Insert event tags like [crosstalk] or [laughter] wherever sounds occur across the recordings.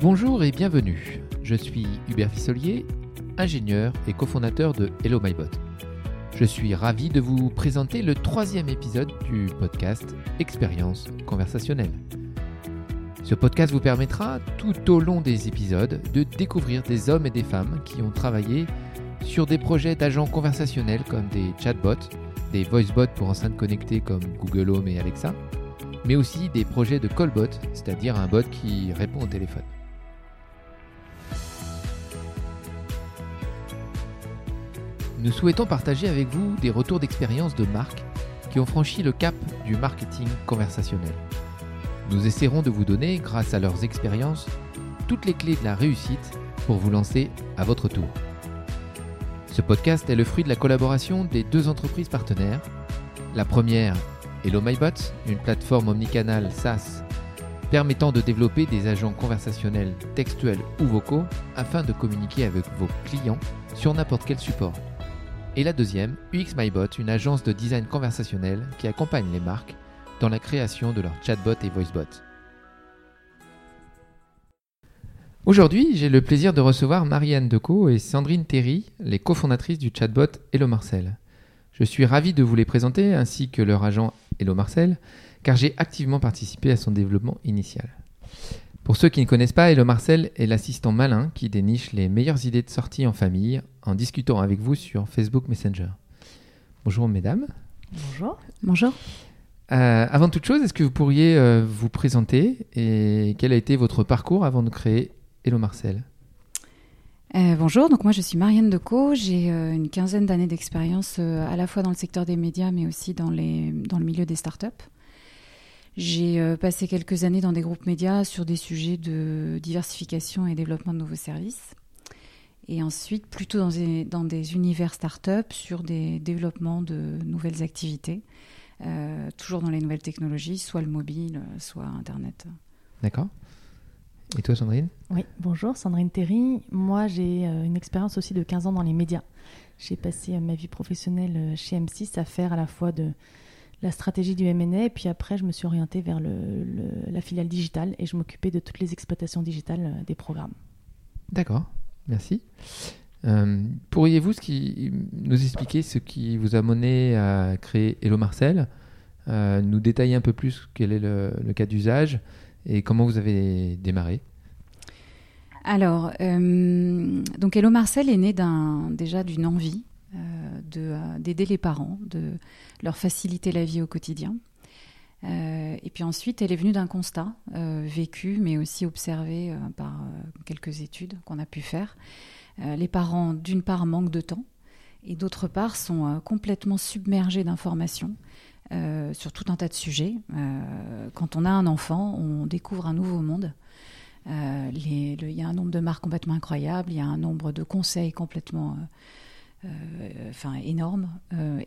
Bonjour et bienvenue. Je suis Hubert Fissolier, ingénieur et cofondateur de Hello MyBot. Je suis ravi de vous présenter le troisième épisode du podcast Expérience conversationnelle. Ce podcast vous permettra tout au long des épisodes de découvrir des hommes et des femmes qui ont travaillé sur des projets d'agents conversationnels comme des chatbots, des voicebots pour enceintes connectées comme Google Home et Alexa, mais aussi des projets de callbot, c'est-à-dire un bot qui répond au téléphone. Nous souhaitons partager avec vous des retours d'expérience de marques qui ont franchi le cap du marketing conversationnel. Nous essaierons de vous donner, grâce à leurs expériences, toutes les clés de la réussite pour vous lancer à votre tour. Ce podcast est le fruit de la collaboration des deux entreprises partenaires. La première, Hello MyBot, une plateforme omnicanal SaaS permettant de développer des agents conversationnels textuels ou vocaux afin de communiquer avec vos clients sur n'importe quel support. Et la deuxième, UX MyBot, une agence de design conversationnel qui accompagne les marques dans la création de leurs chatbots et voicebots. Aujourd'hui, j'ai le plaisir de recevoir Marianne Decaux et Sandrine Terry, les cofondatrices du chatbot Hello Marcel. Je suis ravi de vous les présenter ainsi que leur agent Hello Marcel, car j'ai activement participé à son développement initial. Pour ceux qui ne connaissent pas, Hello Marcel est l'assistant malin qui déniche les meilleures idées de sortie en famille en discutant avec vous sur Facebook Messenger. Bonjour mesdames. Bonjour. Bonjour. Euh, avant toute chose, est-ce que vous pourriez euh, vous présenter et quel a été votre parcours avant de créer Hello Marcel euh, bonjour, donc moi je suis Marianne Decaux, j'ai une quinzaine d'années d'expérience à la fois dans le secteur des médias mais aussi dans, les, dans le milieu des startups. J'ai passé quelques années dans des groupes médias sur des sujets de diversification et développement de nouveaux services. Et ensuite, plutôt dans des, dans des univers startups sur des développements de nouvelles activités. Euh, toujours dans les nouvelles technologies, soit le mobile, soit Internet. D'accord. Et toi, Sandrine? Oui, bonjour, Sandrine Terry. Moi, j'ai euh, une expérience aussi de 15 ans dans les médias. J'ai passé euh, ma vie professionnelle chez M6 à faire à la fois de la stratégie du M&A, et puis après, je me suis orientée vers le, la filiale digitale et je m'occupais de toutes les exploitations digitales des programmes. D'accord, merci. Euh, Pourriez-vous nous expliquer ce qui vous a mené à créer Hello Marcel euh, Nous détailler un peu plus quel est le, cas d'usage et comment vous avez démarré? Alors, euh, donc Hello Marcel est né déjà d'une envie d'aider les parents, de leur faciliter la vie au quotidien. et puis ensuite, elle est venue d'un constat vécu, mais aussi observé par quelques études qu'on a pu faire. Euh, les parents, d'une part, manquent de temps et d'autre part, sont euh, complètement submergés d'informations. Euh, sur tout un tas de sujets. quand on a un enfant, on découvre un nouveau monde. Il y a un nombre de marques complètement incroyables, il y a un nombre de conseils complètement enfin, énorme.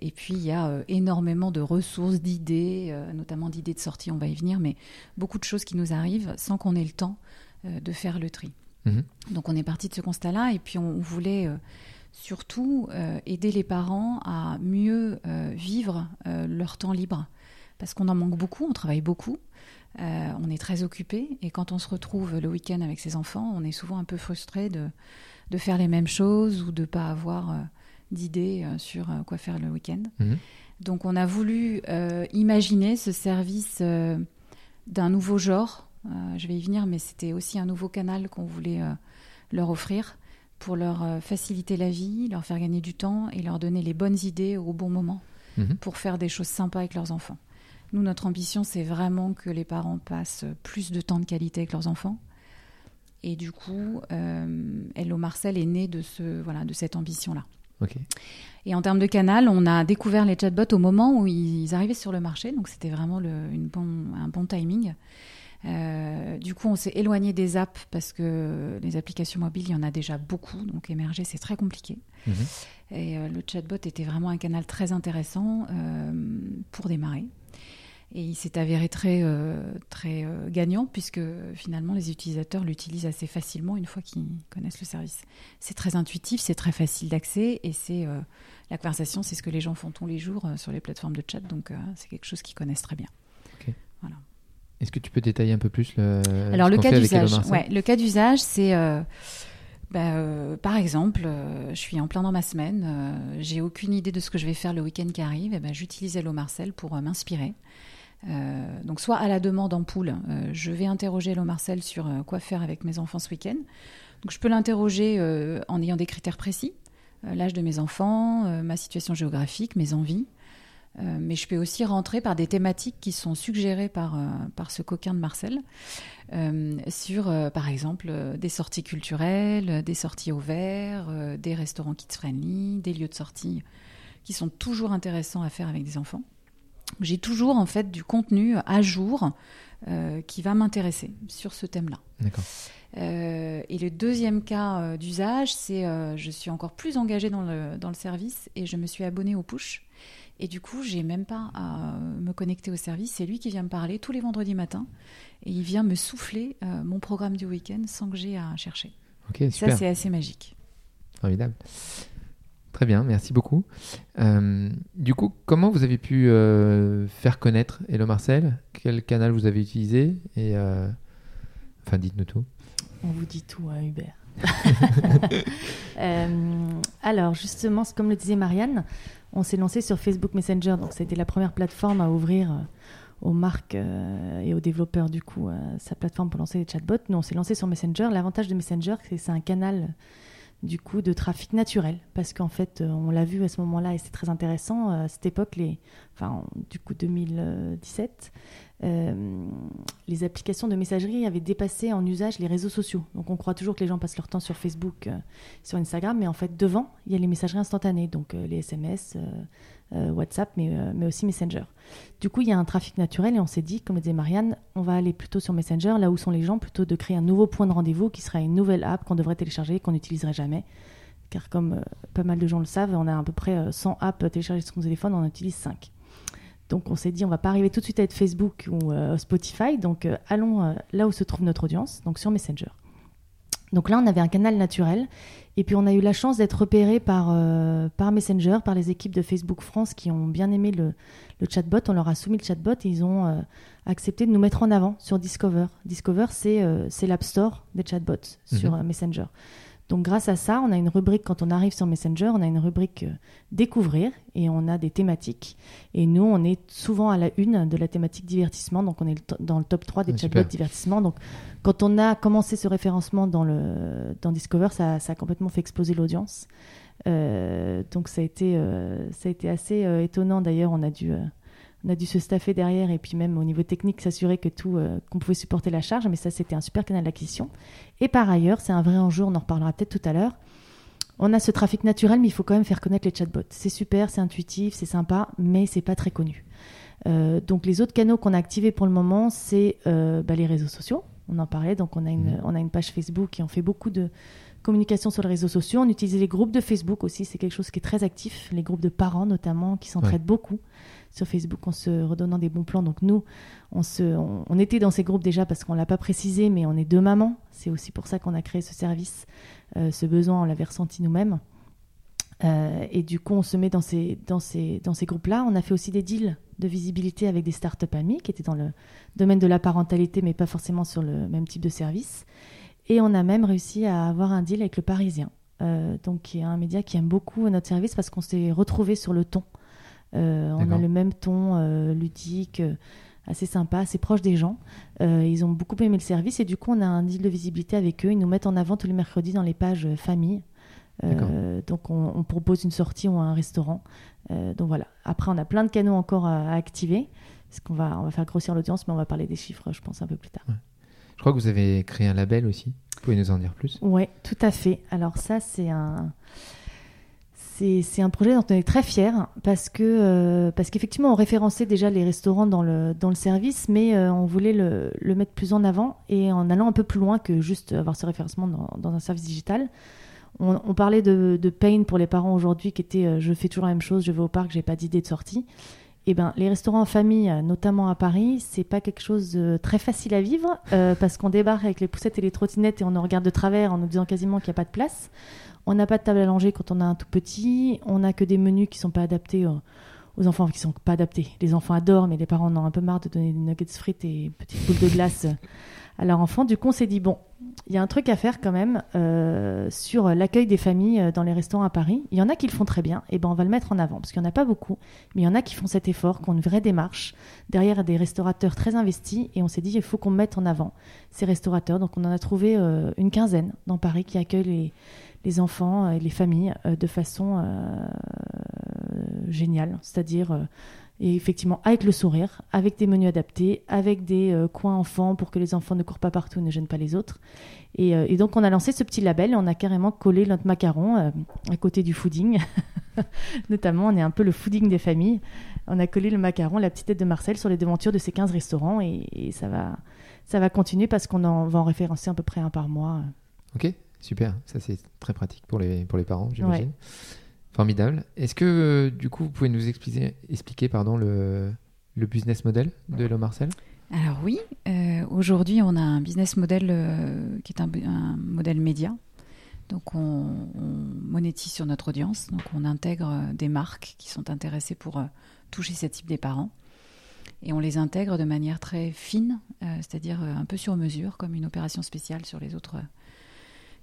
et puis, il y a énormément de ressources, d'idées, notamment d'idées de sortie, on va y venir, mais beaucoup de choses qui nous arrivent sans qu'on ait le temps de faire le tri. Mhm. Donc on est parti de ce constat-là et puis on, voulait euh, surtout euh, aider les parents à mieux euh, vivre leur temps libre parce qu'on en manque beaucoup, on travaille beaucoup, on est très occupé et quand on se retrouve le week-end avec ses enfants, on est souvent un peu frustré de, de faire les mêmes choses ou de ne pas avoir d'idées sur quoi faire le week-end. Mhm. Donc on a voulu imaginer ce service d'un nouveau genre euh, je vais y venir, mais c'était aussi un nouveau canal qu'on voulait euh, leur offrir pour leur euh, faciliter la vie, leur faire gagner du temps et leur donner les bonnes idées au bon moment mhm. pour faire des choses sympas avec leurs enfants. Nous, notre ambition, c'est vraiment que les parents passent plus de temps de qualité avec leurs enfants. Et du coup, Hello Marcel est né de, ce, voilà, de cette ambition-là. Et en termes de canal, on a découvert les chatbots au moment où ils arrivaient sur le marché, donc c'était vraiment le, une bon, un bon timing. Euh, du coup, on s'est éloigné des apps parce que les applications mobiles, il y en a déjà beaucoup, donc émerger, c'est très compliqué. Mhm. Et euh, le chatbot était vraiment un canal très intéressant euh, pour démarrer. Et il s'est avéré très, très gagnant puisque finalement les utilisateurs l'utilisent assez facilement une fois qu'ils connaissent le service. C'est très intuitif, c'est très facile d'accès et c'est la conversation, c'est ce que les gens font tous les jours sur les plateformes de chat, donc c'est quelque chose qu'ils connaissent très bien. Voilà. Est-ce que tu peux détailler un peu plus le Alors le cas d'usage, ouais, le cas d'usage, c'est euh, bah, euh, par exemple, euh, je suis en plein dans ma semaine, euh, j'ai aucune idée de ce que je vais faire le week-end qui arrive, et ben j'utilise Hello Marcel pour euh, m'inspirer. Euh, donc soit à la demande en poule, euh, je vais interroger Hello Marcel sur euh, quoi faire avec mes enfants ce week-end. Donc je peux l'interroger en ayant des critères précis, l'âge de mes enfants, ma situation géographique, mes envies. Mais je peux aussi rentrer par des thématiques qui sont suggérées par, par ce coquin de Marcel, sur, par exemple, des sorties culturelles, des sorties au vert, euh, des restaurants kids-friendly, des lieux de sortie qui sont toujours intéressants à faire avec des enfants. J'ai toujours, en fait, du contenu à jour euh, qui va m'intéresser sur ce thème-là. D'accord. Euh, et le deuxième cas euh, d'usage, c'est je suis encore plus engagée dans le, dans le service et je me suis abonnée au push. Et du coup, j'ai même pas à me connecter au service. C'est lui qui vient me parler tous les vendredis matins et il vient me souffler mon programme du week-end sans que j'ai à chercher. Ok, Ça, super. c'est assez magique. Formidable. Très bien, merci beaucoup. Euh, du coup, comment vous avez pu euh, faire connaître Hello Marcel? Quel canal vous avez utilisé? Et euh, enfin, dites-nous tout. On vous dit tout à Hubert. [laughs] Alors, justement, comme le disait Marianne, on s'est lancé sur Facebook Messenger. Donc, été la première plateforme à ouvrir aux marques et aux développeurs, du coup, sa plateforme pour lancer les chatbots. Nous, on s'est lancé sur Messenger. L'avantage de Messenger, c'est que c'est un canal du coup de trafic naturel. Parce qu'en fait euh, on l'a vu à ce moment-là et c'est très intéressant euh, à cette époque les enfin en- du coup 2017 euh, les applications de messagerie avaient dépassé en usage les réseaux sociaux. Donc on croit toujours que les gens passent leur temps sur Facebook sur Instagram mais en fait devant il y a les messageries instantanées. Donc les SMS WhatsApp mais, euh, mais aussi Messenger du coup il y a un trafic naturel et on s'est dit comme disait Marianne on va aller plutôt sur Messenger là où sont les gens plutôt de créer un nouveau point de rendez-vous qui sera une nouvelle app qu'on devrait télécharger qu'on n'utiliserait jamais car comme euh, pas mal de gens le savent, on a à peu près euh, 100 apps téléchargées sur son téléphone, on en utilise 5. Donc on s'est dit, on va pas arriver tout de suite à être Facebook ou euh, Spotify, donc euh, allons euh, là où se trouve notre audience, donc sur Messenger. Donc là, on avait un canal naturel, et puis on a eu la chance d'être repéré par, euh, par Messenger, par les équipes de Facebook France qui ont bien aimé le, le chatbot. On leur a soumis le chatbot et ils ont euh, accepté de nous mettre en avant sur Discover. Discover, c'est euh, l'App Store des chatbots sur Mhm. Messenger. Donc grâce à ça, on a une rubrique, quand on arrive sur Messenger, on a une rubrique euh, découvrir et on a des thématiques. Et nous, on est souvent à la une de la thématique divertissement, donc on est le dans le top 3 des Ah, chatbots divertissement. Donc quand on a commencé ce référencement dans, le, dans Discover, ça, ça a complètement fait exploser l'audience. Euh, donc ça a été, euh, ça a été assez étonnant d'ailleurs, on a dû... on a dû se staffer derrière et puis même au niveau technique s'assurer que tout euh, qu'on pouvait supporter la charge mais ça c'était un super canal d'acquisition. Et par ailleurs c'est un vrai enjeu on en reparlera peut-être tout à l'heure. On a ce trafic naturel mais il faut quand même faire connaître les chatbots. C'est super c'est intuitif c'est sympa mais c'est pas très connu. Euh, donc les autres canaux qu'on a activés pour le moment c'est euh, bah, les réseaux sociaux. On en parlait donc on a une Mhm. on a une page Facebook et on fait beaucoup de communication sur les réseaux sociaux. On utilise les groupes de Facebook aussi c'est quelque chose qui est très actif les groupes de parents notamment qui s'entraident beaucoup sur Facebook en se redonnant des bons plans. Donc nous, on, se, on, était dans ces groupes déjà parce qu'on l'a pas précisé, mais on est deux mamans. C'est aussi pour ça qu'on a créé ce service. Euh, ce besoin, on l'avait ressenti nous-mêmes. Euh, et du coup, on se met dans ces, dans ces, dans ces groupes-là. On a fait aussi des deals de visibilité avec des startups amis qui étaient dans le domaine de la parentalité, mais pas forcément sur le même type de service. Et on a même réussi à avoir un deal avec le Parisien, euh, donc qui est un média qui aime beaucoup notre service parce qu'on s'est retrouvé sur le ton. Euh, on a le même ton euh, ludique, euh, assez sympa, assez proche des gens. Ils ont beaucoup aimé le service et du coup, on a un deal de visibilité avec eux. Ils nous mettent en avant tous les mercredis dans les pages famille. Euh, donc, on, on propose une sortie ou un restaurant. Euh, donc voilà. Après, on a plein de canaux encore à, à activer. Parce qu'on va, on va faire grossir l'audience, mais on va parler des chiffres, je pense, un peu plus tard. Je crois que vous avez créé un label aussi. Vous pouvez nous en dire plus? Ouais, tout à fait. Alors ça, c'est un, c'est un projet dont on est très fiers parce que euh, qu'effectivement, on référençait déjà les restaurants dans le service, mais euh, on voulait le, mettre plus en avant et en allant un peu plus loin que juste avoir ce référencement dans, un service digital. On, parlait de, pain pour les parents aujourd'hui, qui était euh, je fais toujours la même chose, je vais au parc, j'ai pas d'idée de sortie. Eh ben, les restaurants en famille, notamment à Paris, c'est pas quelque chose de très facile à vivre parce qu'on débarque avec les poussettes et les trottinettes et on nous regarde de travers en nous disant quasiment qu'il n'y a pas de place. On n'a pas de table à langer quand on a un tout petit. On n'a que des menus qui sont pas adaptés aux, aux enfants qui sont pas adaptés. Les enfants adorent, mais les parents en ont un peu marre de donner des nuggets frites et petites boules de glace à leur enfant. Du coup, on s'est dit bon, il y a un truc à faire quand même euh, sur l'accueil des familles euh, dans les restaurants à Paris. Il y en a qui le font très bien, et ben on va le mettre en avant parce qu'il n'y en a pas beaucoup, mais il y en a qui font cet effort, qui ont une vraie démarche derrière des restaurateurs très investis, et on s'est dit il faut qu'on mette en avant ces restaurateurs. Donc on en a trouvé euh, une quinzaine dans Paris qui accueillent les, les enfants et les familles de façon géniale, c'est-à-dire et effectivement, avec le sourire, avec des menus adaptés, avec des euh, coins enfants pour que les enfants ne courent pas partout, ne gênent pas les autres. Et, euh, donc, on a lancé ce petit label et on a carrément collé notre macaron euh, à côté du fooding. [laughs] Notamment, on est un peu le fooding des familles. On a collé le macaron, la petite tête de Marcel sur les devantures de ces 15 restaurants et, ça, va, ça va continuer parce qu'on va en référencer à peu près un par mois. Ok, super. Ça, c'est très pratique pour les, pour les parents, j'imagine. Formidable. Est-ce que euh, du coup vous pouvez nous expliquer, expliquer pardon, le, le business model de Hello Marcel Alors oui, euh, aujourd'hui on a un business model euh, qui est un, modèle média. Donc on, monétise sur notre audience, donc on intègre des marques qui sont intéressées pour toucher cette type des parents. Et on les intègre de manière très fine, c'est-à-dire un peu sur mesure, comme une opération spéciale sur les autres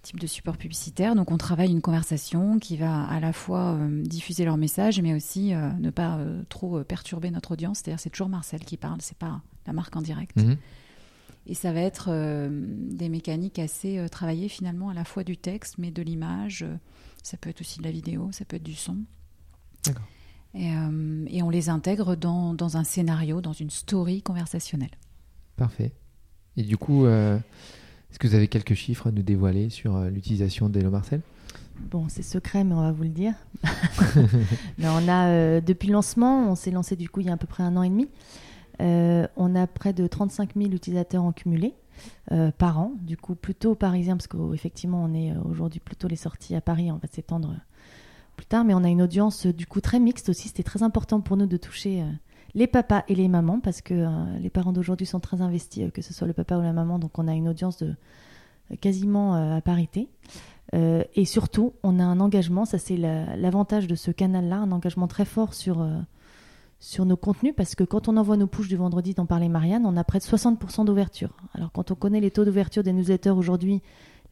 type de support publicitaire. Donc on travaille une conversation qui va à la fois euh, diffuser leur message, mais aussi euh, ne pas euh, trop perturber notre audience. C'est-à-dire c'est toujours Marcel qui parle, c'est pas la marque en direct. Mhm. Et ça va être des mécaniques assez travaillées finalement, à la fois du texte, mais de l'image. ça peut être aussi de la vidéo, ça peut être du son. Et, et, on les intègre dans, dans, un scénario, dans une story conversationnelle. Parfait. Et du coup, est-ce que vous avez quelques chiffres à nous dévoiler sur euh, l'utilisation d'Hello Marcel? Bon, c'est secret, mais on va vous le dire. [laughs] [laughs] mais on a, euh, depuis le lancement, on s'est lancé du coup il y a à peu près un an et demi. Euh, on a près de 35 000 utilisateurs en cumulé par an, du coup plutôt parisien, parce qu'effectivement on est aujourd'hui plutôt les sorties à Paris, on va s'étendre plus tard, mais on a une audience du coup très mixte aussi. C'était très important pour nous de toucher les papas et les mamans, parce que euh, les parents d'aujourd'hui sont très investis, euh, que ce soit le papa ou la maman, donc on a une audience de euh, quasiment à parité. et surtout, on a un engagement, ça c'est l'avantage de ce canal-là, un engagement très fort sur, sur nos contenus, parce que quand on envoie nos pushes du vendredi dont parlait Marianne, on a près de 60% d'ouverture. Alors quand on connaît les taux d'ouverture des newsletters aujourd'hui,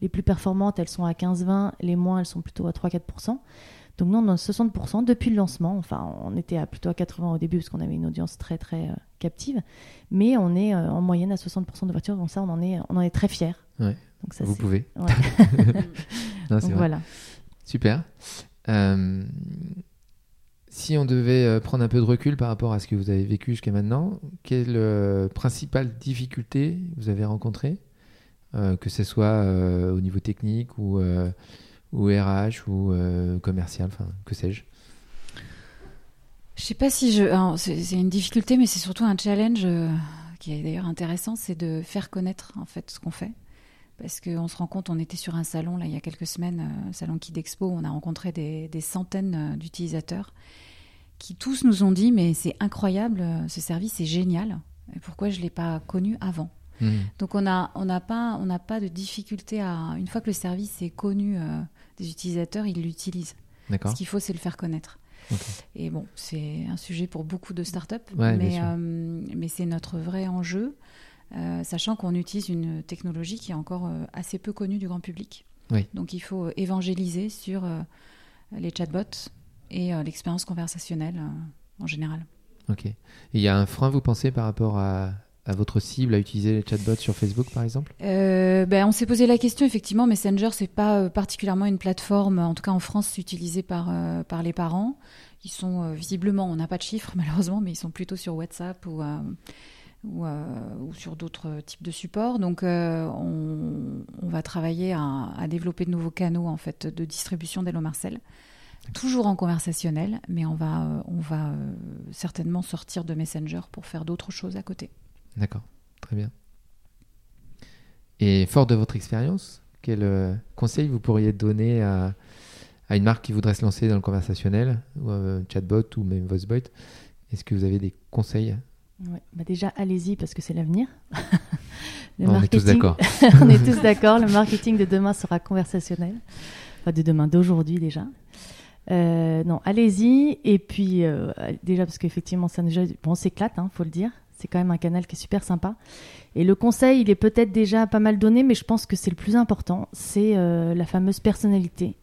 les plus performantes, elles sont à 15-20, les moins, elles sont plutôt à 3-4%. Donc nous, on a 60% depuis le lancement. Enfin, on était à plutôt à 80 au début parce qu'on avait une audience très très euh, captive, mais on est euh, en moyenne à 60% d'ouverture. Donc ça, on en est, on en est très fiers. Ouais. Donc ça, Vous pouvez. [laughs] [laughs] donc voilà. Super. Euh, si on devait prendre un peu de recul par rapport à ce que vous avez vécu jusqu'à maintenant, quelle principale difficulté vous avez rencontrée, que ce soit au niveau technique ou ou RH ou euh, commercial, enfin que sais-je Je sais pas si je. C'est une difficulté, mais c'est surtout un challenge euh, qui est d'ailleurs intéressant, c'est de faire connaître en fait ce qu'on fait. Parce qu'on se rend compte, on était sur un salon là il y a quelques semaines, euh, salon Kid Expo, on a rencontré des, des centaines d'utilisateurs qui tous nous ont dit mais c'est incroyable, ce service est génial. Et pourquoi je l'ai pas connu avant? Mmh. Donc on n'a on pas, on pas de difficulté à une fois que le service est connu des utilisateurs, ils l'utilisent. Ce qu'il faut, c'est le faire connaître. Et bon, c'est un sujet pour beaucoup de startups, mais, euh, mais c'est notre vrai enjeu, euh, sachant qu'on utilise une technologie qui est encore euh, assez peu connue du grand public. Donc il faut évangéliser sur les chatbots et l'expérience conversationnelle en général. Ok. Il y a un frein, vous pensez, par rapport à, à votre cible à utiliser les chatbots sur Facebook, par exemple? Euh, ben, On s'est posé la question, effectivement. Messenger, c'est pas euh, particulièrement une plateforme, en tout cas en France, utilisée par, euh, par les parents. Ils sont visiblement, on n'a pas de chiffres [laughs] malheureusement, mais ils sont plutôt sur WhatsApp ou, ou, sur d'autres types de supports. Donc, on, on, va travailler à, à, développer de nouveaux canaux en fait de distribution d'Hello Marcel. Toujours en conversationnel, mais on va, on va certainement sortir de Messenger pour faire d'autres choses à côté. D'accord, très bien. Et fort de votre expérience, quel euh, conseil vous pourriez donner à, une marque qui voudrait se lancer dans le conversationnel, ou un chatbot ou même VoiceBot? Est-ce que vous avez des conseils? Bah Déjà, allez-y parce que c'est l'avenir. [laughs] on est tous d'accord. [laughs] on est tous d'accord. Le marketing de demain sera conversationnel. Enfin, de demain, d'aujourd'hui déjà. Euh, non, allez-y. Et puis, euh, déjà, parce qu'effectivement, ça déjà, bon, on s'éclate, hein, faut le dire. C'est quand même un canal qui est super sympa. Et le conseil, il est peut-être déjà pas mal donné, mais je pense que c'est le plus important. C'est euh, la fameuse personnalité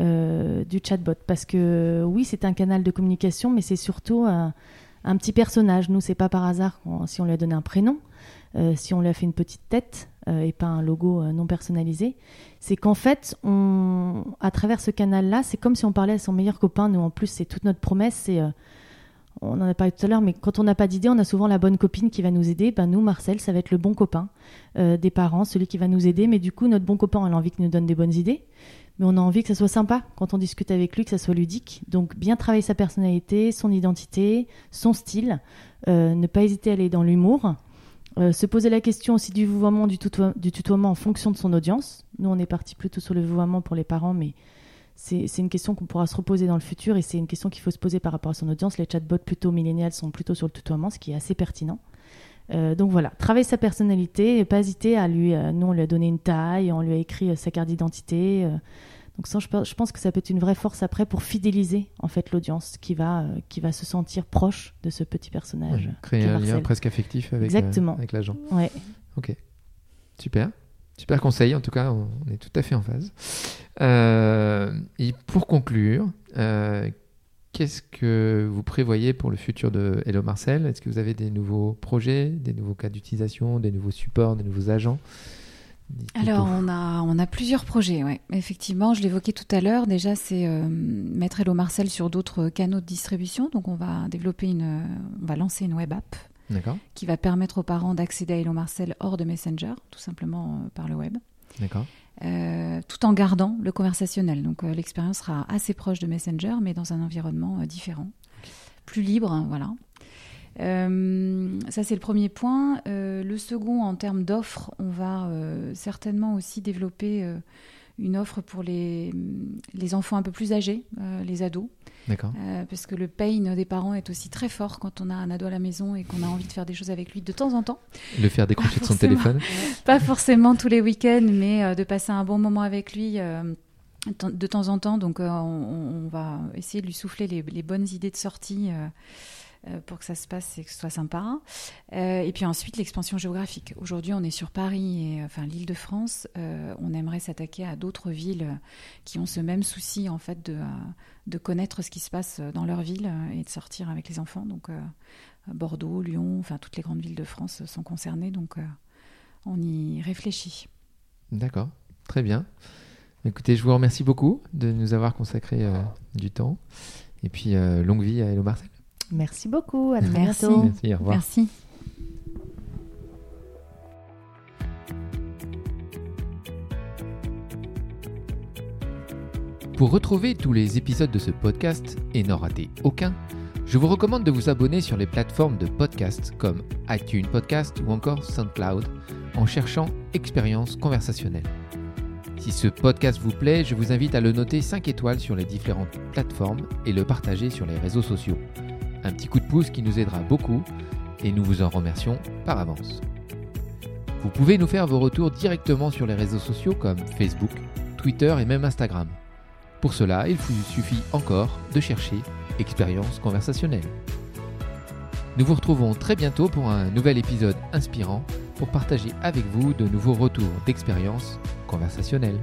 du chatbot. Parce que oui, c'est un canal de communication, mais c'est surtout un, petit personnage. Nous, c'est pas par hasard si on lui a donné un prénom, si on lui a fait une petite tête et pas un logo non personnalisé c'est qu'en fait, à travers ce canal-là, c'est comme si on parlait à son meilleur copain. Nous, en plus, c'est toute notre promesse. C'est, euh, on en a parlé tout à l'heure, mais quand on n'a pas d'idée, on a souvent la bonne copine qui va nous aider. Ben, nous, Marcel, ça va être le bon copain euh, des parents, celui qui va nous aider. Mais du coup, notre bon copain, on a envie qu'il nous donne des bonnes idées. Mais on a envie que ça soit sympa quand on discute avec lui, que ça soit ludique. Donc, bien travailler sa personnalité, son identité, son style. Euh, ne pas hésiter à aller dans l'humour. Euh, se poser la question aussi du vouvoiement, du, du, tutoiement en fonction de son audience. Nous, on est parti plutôt sur le vouvoiement pour les parents, mais c'est une question qu'on pourra se reposer dans le futur et c'est une question qu'il faut se poser par rapport à son audience. Les chatbots plutôt millénials sont plutôt sur le tutoiement, ce qui est assez pertinent. Euh, donc voilà, travailler sa personnalité et pas hésiter à lui. Euh, nous, on lui a donné une taille, on lui a écrit sa carte d'identité. Donc ça, je pense que ça peut être une vraie force après pour fidéliser en fait l'audience qui va euh, qui va se sentir proche de ce petit personnage. créer un lien presque affectif avec, euh, avec l'agent. Ouais. Ok. Super. Super conseil, en tout cas, on est tout à fait en phase. Euh, et pour conclure, qu'est-ce que vous prévoyez pour le futur de Hello Marcel? Est-ce que vous avez des nouveaux projets, des nouveaux cas d'utilisation, des nouveaux supports, des nouveaux agents? Alors, on a, on a plusieurs projets, ouais. Effectivement, je l'évoquais tout à l'heure. Déjà, c'est euh, mettre Hello Marcel sur d'autres canaux de distribution. Donc, on va développer une, on va lancer une web app qui va permettre aux parents d'accéder à Hello Marcel hors de Messenger, tout simplement euh, par le web. D'accord. Euh, tout en gardant le conversationnel. Donc, l'expérience sera assez proche de Messenger, mais dans un environnement différent, plus libre, hein, voilà. Euh, ça, c'est le premier point. Euh, le second, en termes d'offres, on va euh, certainement aussi développer une offre pour les, les, enfants un peu plus âgés, les ados. D'accord. parce que le pain des parents est aussi très fort quand on a un ado à la maison et qu'on a envie de faire des choses avec lui de temps en temps. Le faire décrocher de son téléphone [laughs] Pas forcément tous les week-ends, mais de passer un bon moment avec lui de temps en temps. Donc, on, va essayer de lui souffler les, les bonnes idées de sortie euh, pour que ça se passe et que ce soit sympa. Euh, et puis ensuite, l'expansion géographique. Aujourd'hui, on est sur Paris et enfin l'île de France. Euh, on aimerait s'attaquer à d'autres villes qui ont ce même souci en fait de, de connaître ce qui se passe dans leur ville et de sortir avec les enfants. Donc Bordeaux, Lyon, enfin toutes les grandes villes de France sont concernées. Donc on y réfléchit. D'accord, très bien. Écoutez, je vous remercie beaucoup de nous avoir consacré du temps. Et puis, longue vie à Hello Marcel. Merci beaucoup. À Merci. bientôt. Merci. Au revoir. Merci. Pour retrouver tous les épisodes de ce podcast et n'en rater aucun, je vous recommande de vous abonner sur les plateformes de podcast comme iTunes Podcast ou encore SoundCloud en cherchant Expérience conversationnelle. Si ce podcast vous plaît, je vous invite à le noter 5 étoiles sur les différentes plateformes et le partager sur les réseaux sociaux un petit coup de pouce qui nous aidera beaucoup et nous vous en remercions par avance. Vous pouvez nous faire vos retours directement sur les réseaux sociaux comme Facebook, Twitter et même Instagram. Pour cela, il vous suffit encore de chercher expérience conversationnelle. Nous vous retrouvons très bientôt pour un nouvel épisode inspirant pour partager avec vous de nouveaux retours d'expérience conversationnelle.